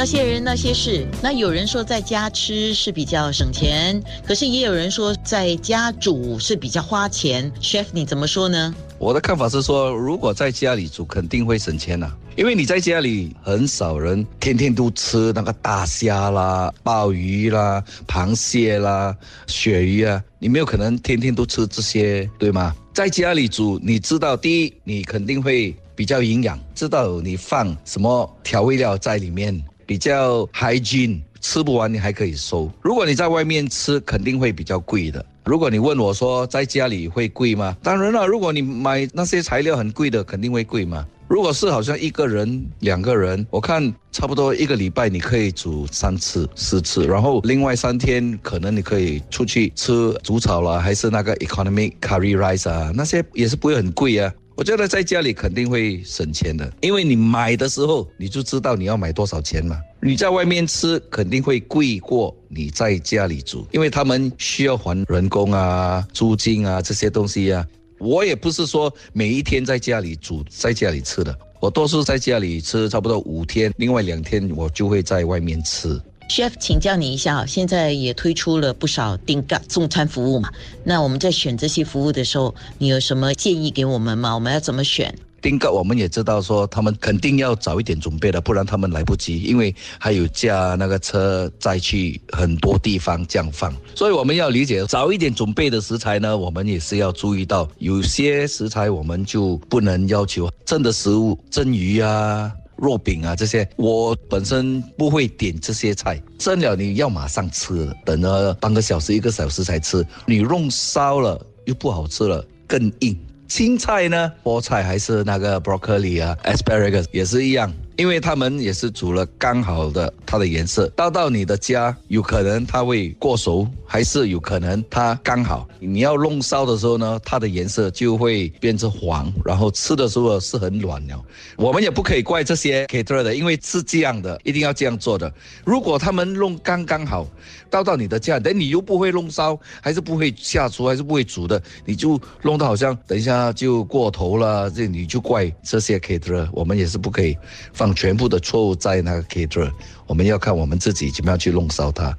那些人那些事，那有人说在家吃是比较省钱，可是也有人说在家煮是比较花钱。Chef，你怎么说呢？我的看法是说，如果在家里煮，肯定会省钱呐、因为你在家里很少人天天都吃那个大虾啦、鲍鱼啦、螃蟹啦、鳕鱼啊，你没有可能天天都吃这些，对吗？在家里煮，你知道，第一，你肯定会比较营养，知道你放什么调味料在里面，比较 hygiene，吃不完你还可以收。如果你在外面吃，肯定会比较贵的。如果你问我说在家里会贵吗？当然了，如果你买那些材料很贵的，肯定会贵嘛。如果是好像一个人、两个人，我看差不多一个礼拜你可以煮三次、四次，然后另外三天可能你可以出去吃煮炒啦，还是那个 economic curry rice 啊，那些也是不会很贵啊。我觉得在家里肯定会省钱的，因为你买的时候你就知道你要买多少钱嘛。你在外面吃肯定会贵过你在家里煮，因为他们需要还人工啊、租金啊这些东西啊。我也不是说每一天在家里煮，在家里吃的，我多数在家里吃差不多五天，另外两天我就会在外面吃。Chef，请教你一下，现在也推出了不少订嘎送餐服务嘛？那我们在选这些服务的时候，你有什么建议给我们吗？我们要怎么选？订购我们也知道说他们肯定要早一点准备的，不然他们来不及，因为还有驾那个车再去很多地方这样放，所以我们要理解早一点准备的食材呢，我们也是要注意到，有些食材我们就不能要求真的食物，蒸鱼啊。肉饼啊，这些我本身不会点这些菜，蒸了你要马上吃，等了半个小时、一个小时才吃，你弄烧了又不好吃了，更硬。青菜呢，菠菜还是那个 broccoli 啊，asparagus 也是一样，因为他们也是煮了刚好的它的颜色，到到你的家，有可能它会过熟，还是有可能它刚好。你要弄烧的时候呢，它的颜色就会变成黄，然后吃的时候是很软了。我们也不可以怪这些 c a t e r 的，因为是这样的，一定要这样做的。如果他们弄刚刚好，到到你的家，等你又不会弄烧，还是不会下厨，还是不会煮的，你就弄得好像等一下就过头了，这你就怪这些 c a t e r。我们也是不可以放全部的错误在那个 caterer，我们要看我们自己怎么样去弄烧它。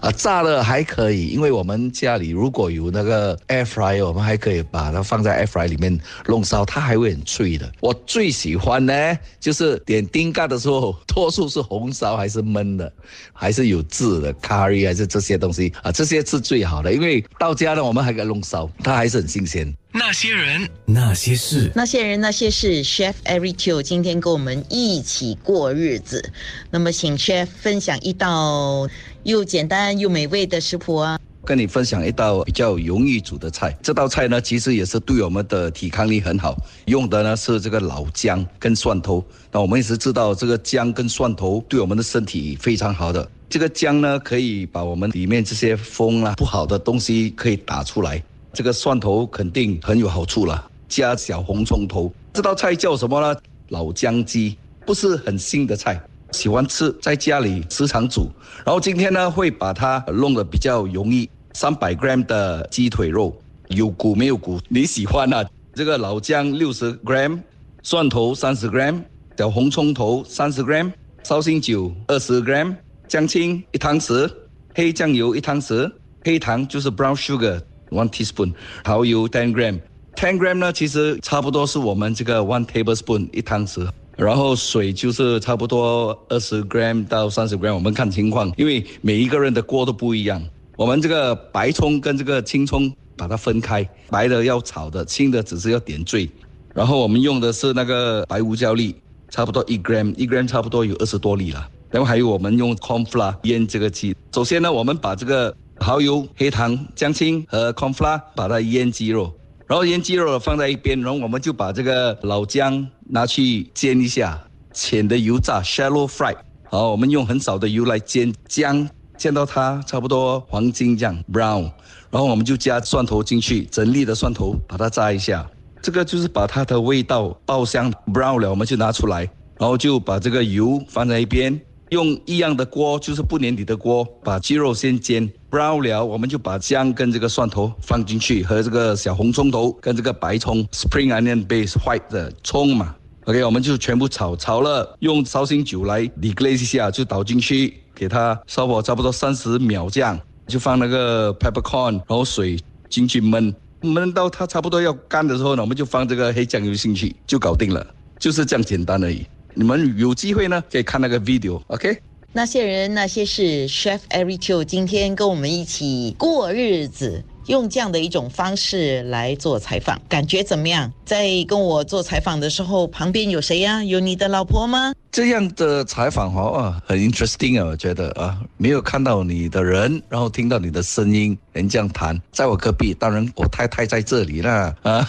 啊，炸了还可以，因为我们家里如果有那个 air Fry，我们还可以把它放在 air Fry 里面弄烧，它还会很脆的。我最喜欢呢，就是点丁嘎的时候，多数是红烧还是焖的，还是有渍的 curry 还是这些东西啊，这些是最好的，因为到家呢我们还可以弄烧，它还是很新鲜。那些人，那些事，那些人那些事，Chef Eric Teo 今天跟我们一起过日子。那么，请 Chef 分享一道又简单又美味的食谱啊。跟你分享一道比较容易煮的菜。这道菜呢，其实也是对我们的抵抗力很好。用的呢是这个老姜跟蒜头。那我们也是知道，这个姜跟蒜头对我们的身体非常好的。这个姜呢，可以把我们里面这些风啊不好的东西可以打出来。这个蒜头肯定很有好处了，加小红葱头。这道菜叫什么呢？老姜鸡，不是很新的菜。喜欢吃，在家里时常煮。然后今天呢，会把它弄得比较容易。三百 gram 的鸡腿肉，有骨没有骨，你喜欢啊？这个老姜六十 gram，蒜头三十 gram，小红葱头三十 gram，绍兴酒二十 gram，姜青一汤匙，黑酱油一汤匙，黑糖就是 brown sugar one teaspoon，蚝油 ten gram，ten gram 呢其实差不多是我们这个 one tablespoon 一汤匙。然后水就是差不多二十 gram 到三十 gram，我们看情况，因为每一个人的锅都不一样。我们这个白葱跟这个青葱把它分开，白的要炒的，青的只是要点缀。然后我们用的是那个白胡椒粒，差不多一 gram，一 gram 差不多有二十多粒了。然后还有我们用 corn flour 腌这个鸡。首先呢，我们把这个蚝油、黑糖、姜青和 corn f l a 把它腌鸡肉。然后腌鸡肉放在一边，然后我们就把这个老姜拿去煎一下，浅的油炸 （shallow fry）。好，我们用很少的油来煎姜，煎到它差不多黄金这样 （brown）。然后我们就加蒜头进去，整粒的蒜头把它炸一下。这个就是把它的味道爆香 （brown） 了，我们就拿出来，然后就把这个油放在一边。用一样的锅，就是不粘底的锅，把鸡肉先煎包了，我们就把姜跟这个蒜头放进去，和这个小红葱头跟这个白葱 spring onion base white 的葱嘛。OK，我们就全部炒，炒了用绍兴酒来 deglaze 一下，就倒进去，给它烧火差不多三十秒这样，就放那个 peppercorn，然后水进去焖，焖到它差不多要干的时候呢，我们就放这个黑酱油进去，就搞定了，就是这样简单而已。你们有机会呢，可以看那个 video，OK？那些人那些事，Chef Eric Chu 今天跟我们一起过日子。用这样的一种方式来做采访，感觉怎么样？在跟我做采访的时候，旁边有谁呀？有你的老婆吗？这样的采访哦，很 interesting 啊，我觉得啊，没有看到你的人，然后听到你的声音，人这样谈，在我隔壁，当然我太太在这里啦啊，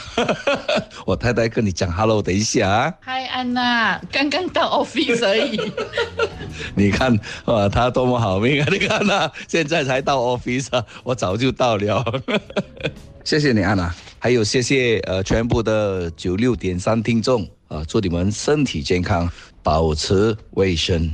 我太太跟你讲 hello，等一下啊。嗨，安娜，刚刚到 office 而已。你看啊，他多么好命啊！你看呐，现在才到 office，我早就到了。谢谢你，安娜，还有谢谢呃全部的九六点三听众啊，祝你们身体健康，保持卫生。